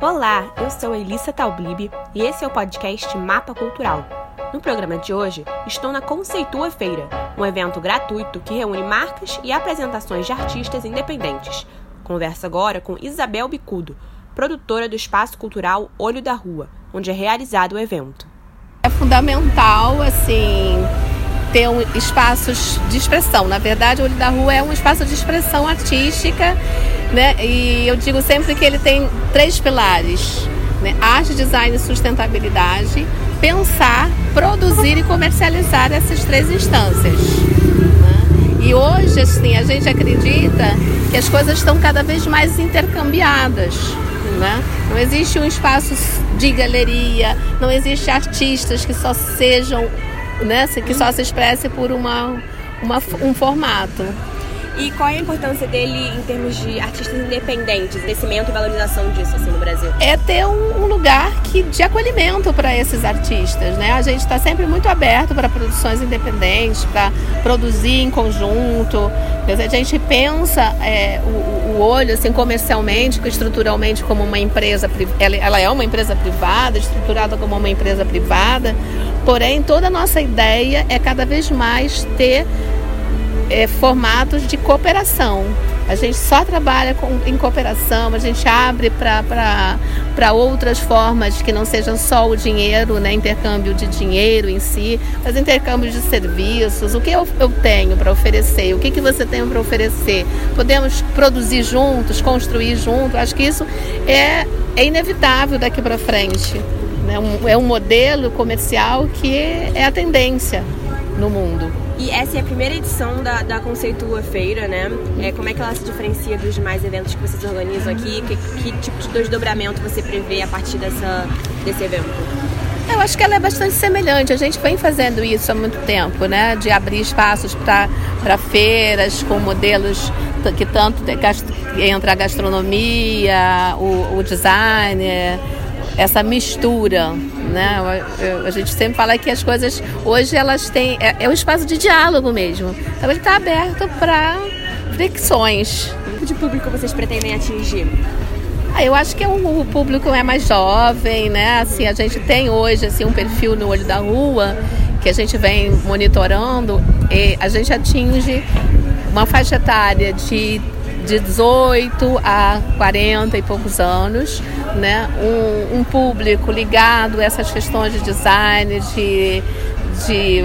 Olá, eu sou Elissa Taublib e esse é o podcast Mapa Cultural. No programa de hoje, estou na Conceitua Feira, um evento gratuito que reúne marcas e apresentações de artistas independentes. Converso agora com Isabel Bicudo, produtora do espaço cultural Olho da Rua, onde é realizado o evento. É fundamental, assim, ter um, espaços de expressão. Na verdade, o Olho da Rua é um espaço de expressão artística, né? E eu digo sempre que ele tem três pilares: né? arte, design e sustentabilidade. Pensar, produzir e comercializar essas três instâncias. Né? E hoje, assim, a gente acredita que as coisas estão cada vez mais intercambiadas. Né? Não existe um espaço de galeria, não existe artistas que só sejam né, que só se expresse por uma, uma, um formato. E qual é a importância dele em termos de artistas independentes, crescimento e valorização disso assim, no Brasil? É ter um, um lugar que, de acolhimento para esses artistas. Né? A gente está sempre muito aberto para produções independentes, para produzir em conjunto. A gente pensa é, o, o, olho assim, comercialmente, estruturalmente como uma empresa, ela, ela é uma empresa privada, estruturada como uma empresa privada, porém toda a nossa ideia é cada vez mais ter é, formatos de cooperação. A gente só trabalha com, em cooperação, a gente abre para outras formas que não sejam só o dinheiro, né, intercâmbio de dinheiro em si, mas intercâmbio de serviços. O que eu, eu tenho para oferecer? O que, que você tem para oferecer? Podemos produzir juntos, construir juntos. Acho que isso é, é inevitável daqui para frente. Né? Um, é um modelo comercial que é a tendência no mundo. E essa é a primeira edição da, da Conceitua Feira, né? É, como é que ela se diferencia dos demais eventos que vocês organizam aqui? Que, que tipo de desdobramento você prevê a partir dessa, desse evento? Eu acho que ela é bastante semelhante. A gente vem fazendo isso há muito tempo, né? De abrir espaços para feiras com modelos que tanto entra a gastronomia, o, o design, essa mistura né? A gente sempre fala que as coisas hoje elas têm é, é um espaço de diálogo mesmo. Então ele está aberto para fricções. Que tipo de público vocês pretendem atingir? Ah, eu acho que é um, o público é mais jovem, né? Assim, a gente tem hoje assim um perfil no olho da rua que a gente vem monitorando e a gente atinge uma faixa etária de de 18 a 40 e poucos anos, né? um, um público ligado a essas questões de design, de, de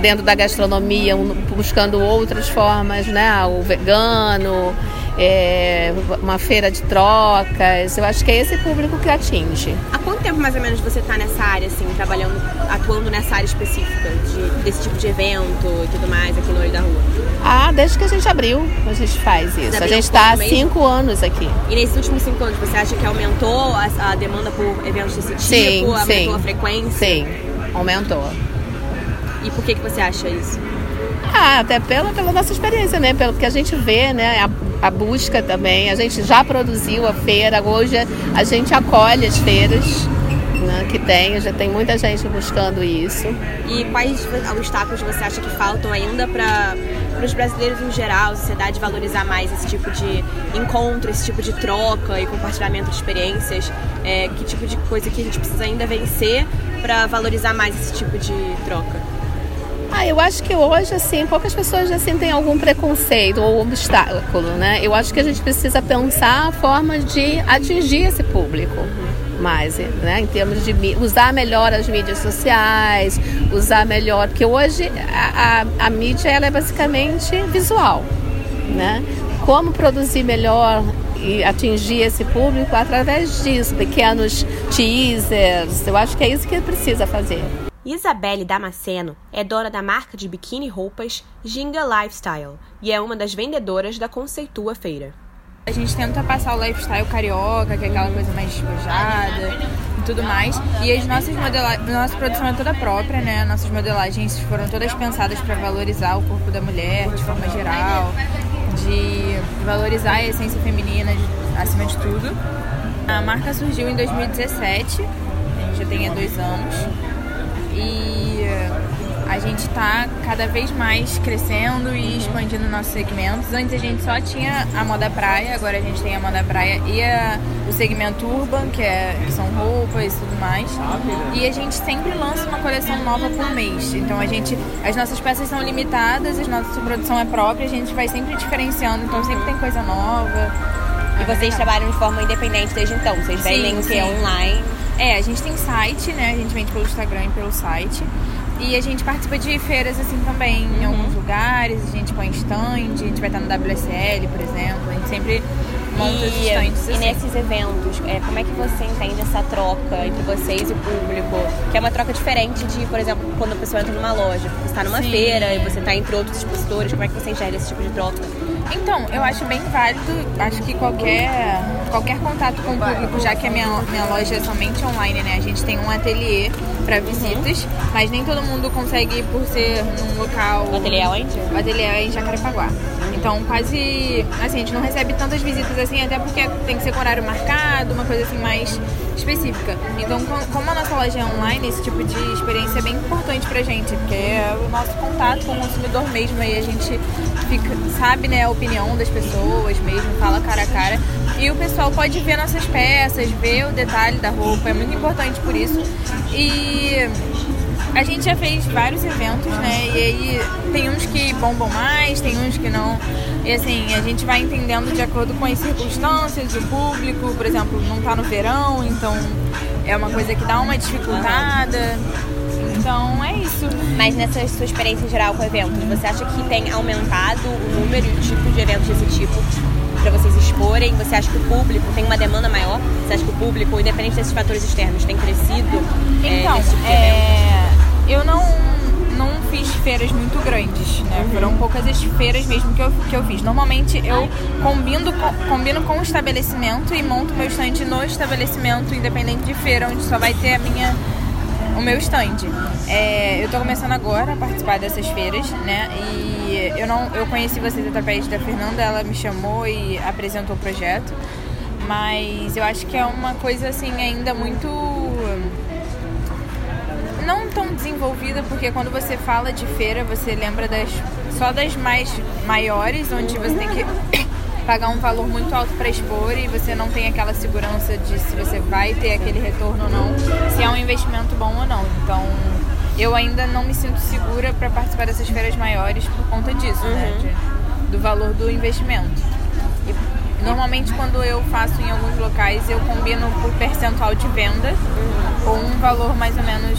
dentro da gastronomia, buscando outras formas, né? o vegano, é, uma feira de trocas. Eu acho que é esse público que atinge. Há quanto tempo mais ou menos você está nessa área, assim, trabalhando, atuando nessa área específica de, desse tipo de evento e tudo mais aqui no Olho da Rua? Ah, desde que a gente abriu, a gente faz isso. A gente está há cinco anos aqui. E nesses últimos cinco anos, você acha que aumentou a, a demanda por eventos desse tipo? Sim, aumentou sim. a frequência? Sim, aumentou. E por que, que você acha isso? Ah, até pela, pela nossa experiência, né? Pelo que a gente vê, né? A, a busca também. A gente já produziu a feira, hoje a gente acolhe as feiras né, que tem, já tem muita gente buscando isso. E quais obstáculos você acha que faltam ainda para os brasileiros em geral, a sociedade valorizar mais esse tipo de encontro, esse tipo de troca e compartilhamento de experiências? É, que tipo de coisa que a gente precisa ainda vencer para valorizar mais esse tipo de troca? Ah, eu acho que hoje, assim, poucas pessoas assim têm algum preconceito ou obstáculo, né? Eu acho que a gente precisa pensar a forma de atingir esse público mais, né? Em termos de usar melhor as mídias sociais, usar melhor, porque hoje a, a, a mídia ela é basicamente visual, né? Como produzir melhor e atingir esse público através disso, pequenos teasers. Eu acho que é isso que precisa fazer. Isabelle Damasceno é dona da marca de biquíni roupas Ginga Lifestyle e é uma das vendedoras da Conceitua Feira. A gente tenta passar o lifestyle carioca, que é aquela coisa mais despojada e tudo mais. E as nossas modelagens, nossa produção é toda própria, né? Nossas modelagens foram todas pensadas para valorizar o corpo da mulher de forma geral, de valorizar a essência feminina acima de tudo. A marca surgiu em 2017, a gente já tem há dois anos. E a gente está cada vez mais crescendo e expandindo nossos segmentos. Antes a gente só tinha a moda praia, agora a gente tem a moda praia e a, o segmento urban, que, é, que são roupas e tudo mais. E a gente sempre lança uma coleção nova por mês. Então a gente, as nossas peças são limitadas, a nossa produção é própria, a gente vai sempre diferenciando, então sempre tem coisa nova. E vocês trabalham de forma independente desde então? Vocês vendem o que? Online? É, a gente tem site, né? A gente vende pelo Instagram e pelo site. E a gente participa de feiras assim também, uhum. em alguns lugares, a gente põe stand, a gente vai estar no WSL, por exemplo, a gente sempre monta os stands assim. E nesses eventos, é, como é que você entende essa troca entre vocês e o público? Que é uma troca diferente de, por exemplo, quando a pessoa entra numa loja, você está numa Sim. feira e você está entre outros expositores, como é que você enxerga esse tipo de troca? Então, eu acho bem válido, acho que qualquer, qualquer contato com o público, já que a minha, minha loja é somente online, né? A gente tem um ateliê para visitas, uhum. mas nem todo mundo consegue ir por ser num local. O ateliê é onde? O ateliê é em Jacarepaguá. Então, quase. Assim, a gente não recebe tantas visitas assim, até porque tem que ser com horário marcado, uma coisa assim mais específica. Então, como a nossa loja é online, esse tipo de experiência é bem importante pra gente, porque é o nosso contato com o consumidor mesmo, aí a gente fica, sabe, né, a opinião das pessoas mesmo, fala cara a cara. E o pessoal pode ver nossas peças, ver o detalhe da roupa, é muito importante por isso. E a gente já fez vários eventos, né? E aí tem uns que bombam mais, tem uns que não. E assim, a gente vai entendendo de acordo com as circunstâncias, o público, por exemplo, não tá no verão, então é uma coisa que dá uma dificultada. Então é isso. Mas nessa sua experiência em geral com eventos, você acha que tem aumentado o número e o tipo de eventos desse tipo para vocês exporem? Você acha que o público tem uma demanda maior? Você acha que o público, independente desses fatores externos, tem crescido? É, então, é, tipo é... eu não não fiz feiras muito grandes, né? Uhum. Foram poucas as feiras mesmo que eu, que eu fiz. Normalmente eu combino com, combino com o estabelecimento e monto meu stand no estabelecimento, independente de feira, onde só vai ter a minha o meu stand. É, eu estou começando agora a participar dessas feiras, né? E eu não, eu conheci vocês através da Fernanda, ela me chamou e apresentou o projeto. Mas eu acho que é uma coisa assim ainda muito não tão desenvolvida, porque quando você fala de feira, você lembra das só das mais maiores, onde você tem que pagar um valor muito alto para expor e você não tem aquela segurança de se você vai ter aquele retorno ou não, se é um investimento bom ou não. Então, eu ainda não me sinto segura para participar dessas feiras maiores por conta disso, né, uhum. né? De, do valor do investimento. E, normalmente, quando eu faço em alguns locais, eu combino por percentual de venda uhum. com um valor mais ou menos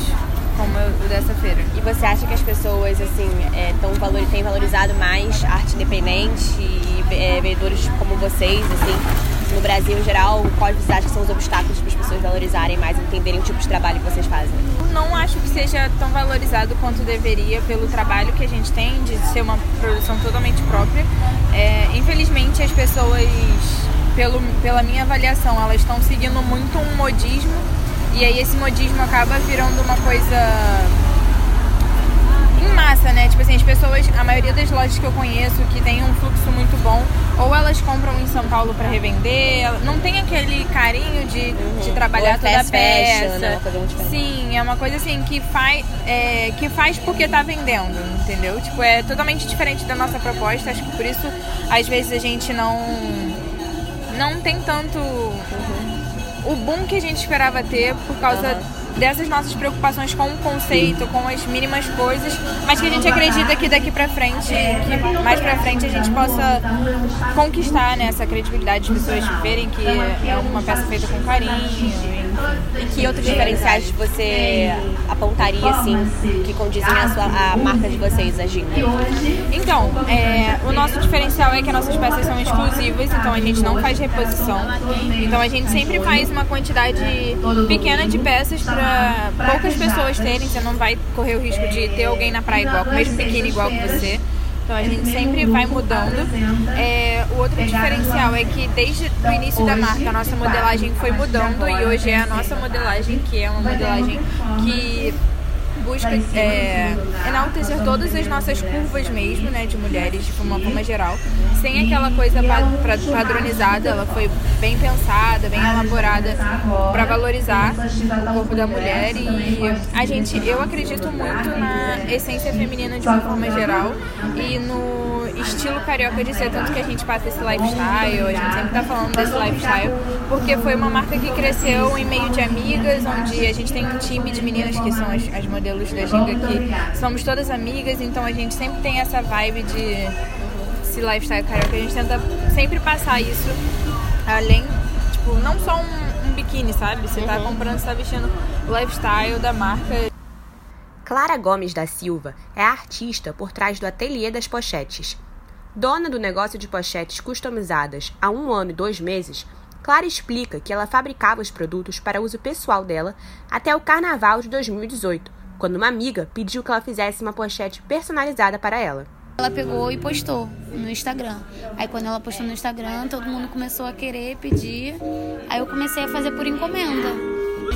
como o dessa feira. E você acha que as pessoas, assim, é, tão valor, têm valorizado mais arte independente e é, vendedores como vocês, assim, no Brasil em geral? Quais você acha que são os obstáculos para as pessoas valorizarem mais, entenderem o tipo de trabalho que vocês fazem? Não acho que seja tão valorizado quanto deveria pelo trabalho que a gente tem de ser uma produção totalmente própria. É, infelizmente, as pessoas, pelo, pela minha avaliação, elas estão seguindo muito um modismo e aí esse modismo acaba virando uma coisa em massa, né? Tipo assim, as pessoas, a maioria das lojas que eu conheço que tem um fluxo muito bom, ou elas compram em São Paulo para revender, não tem aquele carinho de, uhum. de trabalhar toda a peça. Né? Sim, é uma coisa assim que faz, é, que faz porque tá vendendo, entendeu? Tipo, é totalmente diferente da nossa proposta. Acho que por isso, às vezes, a gente não, não tem tanto. Uhum o boom que a gente esperava ter por causa uhum. Dessas nossas preocupações com o conceito, com as mínimas coisas, mas que a gente acredita que daqui pra frente, que mais pra frente a gente possa conquistar né, essa credibilidade, as pessoas verem que é uma peça feita com carinho e que outros diferenciais você apontaria, assim, que condizem a, sua, a marca de vocês, a Ginga? Então, é, o nosso diferencial é que as nossas peças são exclusivas, então a gente não faz reposição. Então a gente sempre faz uma quantidade pequena de peças para poucas pessoas terem. Você não vai correr o risco de ter alguém na praia igual, com o mesmo biquíni igual que você. Então a gente sempre vai mudando. É, o outro diferencial é que desde o início da marca a nossa modelagem foi mudando e hoje é a nossa modelagem que é uma modelagem que busca é, enaltecer todas as nossas curvas mesmo, né, de mulheres, de uma forma geral, sem aquela coisa padronizada, ela foi bem pensada, bem elaborada para valorizar o corpo da mulher e a gente, eu acredito muito na essência feminina de uma forma geral e no estilo carioca de ser, tanto que a gente passa esse lifestyle, a gente sempre tá falando desse lifestyle, porque foi uma marca que cresceu em meio de amigas, onde a gente tem um time de meninas que são as, as modelos da Ginga, que somos todas amigas, então a gente sempre tem essa vibe de esse lifestyle carioca, a gente tenta sempre passar isso além, tipo, não só um, um biquíni, sabe? Você tá uhum. comprando, você tá vestindo o lifestyle da marca Clara Gomes da Silva é a artista por trás do Ateliê das Pochetes. Dona do negócio de pochetes customizadas há um ano e dois meses, Clara explica que ela fabricava os produtos para uso pessoal dela até o carnaval de 2018, quando uma amiga pediu que ela fizesse uma pochete personalizada para ela. Ela pegou e postou no Instagram. Aí quando ela postou no Instagram, todo mundo começou a querer pedir. Aí eu comecei a fazer por encomenda.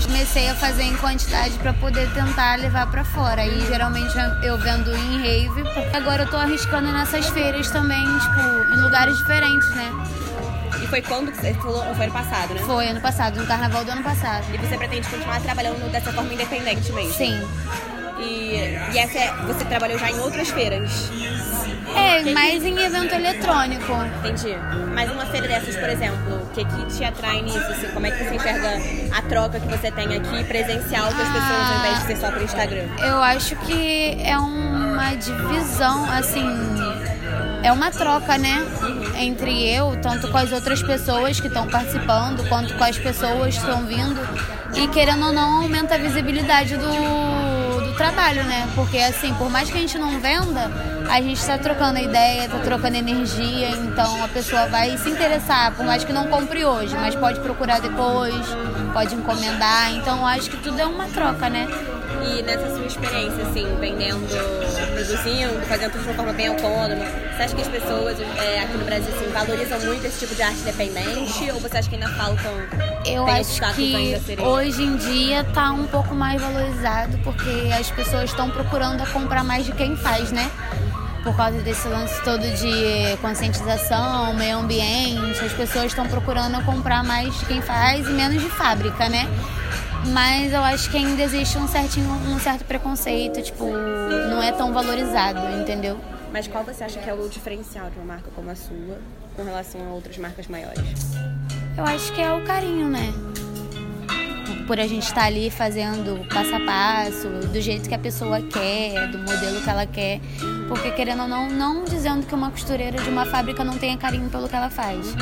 Comecei a fazer em quantidade para poder tentar levar para fora. E geralmente eu vendo em rave, agora eu tô arriscando nessas feiras também, tipo, em lugares diferentes, né? E foi quando que você falou? Foi ano passado, né? Foi ano passado, no carnaval do ano passado. E você pretende continuar trabalhando dessa forma independente mesmo? Sim. E, e essa é, você trabalhou já em outras feiras? É, mais em evento eletrônico. Entendi. Mas uma feira dessas, por exemplo, o que, que te atrai nisso? Assim, como é que você enxerga a troca que você tem aqui presencial com as pessoas ao invés de ser só pro Instagram? Eu acho que é uma divisão, assim. É uma troca, né? Entre eu, tanto com as outras pessoas que estão participando, quanto com as pessoas que estão vindo. E querendo ou não, aumenta a visibilidade do trabalho, né? Porque assim, por mais que a gente não venda, a gente está trocando ideia, está trocando energia, então a pessoa vai se interessar, por mais que não compre hoje, mas pode procurar depois, pode encomendar, então acho que tudo é uma troca, né? E nessa sua experiência, assim, vendendo, produzindo, fazendo tudo de uma forma bem autônoma, você acha que as pessoas é, aqui no Brasil assim, valorizam muito esse tipo de arte independente? Ou você acha que ainda faltam Eu acho que hoje em dia está um pouco mais valorizado porque as pessoas estão procurando comprar mais de quem faz, né? por causa desse lance todo de conscientização, meio ambiente, as pessoas estão procurando comprar mais de quem faz e menos de fábrica, né? Mas eu acho que ainda existe um, certinho, um certo preconceito, tipo, não é tão valorizado, entendeu? Mas qual você acha que é o diferencial de uma marca como a sua com relação a outras marcas maiores? Eu acho que é o carinho, né? Por a gente estar tá ali fazendo passo a passo, do jeito que a pessoa quer, do modelo que ela quer. Porque querendo ou não, não dizendo que uma costureira de uma fábrica não tenha carinho pelo que ela faz.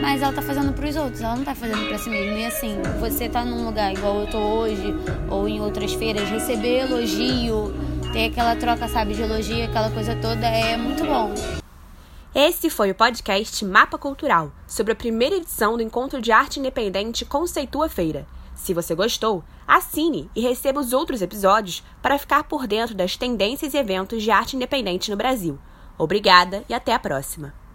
Mas ela tá fazendo para os outros, ela não tá fazendo para si mesma. E assim, você tá num lugar igual eu tô hoje, ou em outras feiras, receber elogio, ter aquela troca, sabe, de elogio, aquela coisa toda, é muito bom. Esse foi o podcast Mapa Cultural, sobre a primeira edição do Encontro de Arte Independente Conceitua Feira. Se você gostou, assine e receba os outros episódios para ficar por dentro das tendências e eventos de arte independente no Brasil. Obrigada e até a próxima!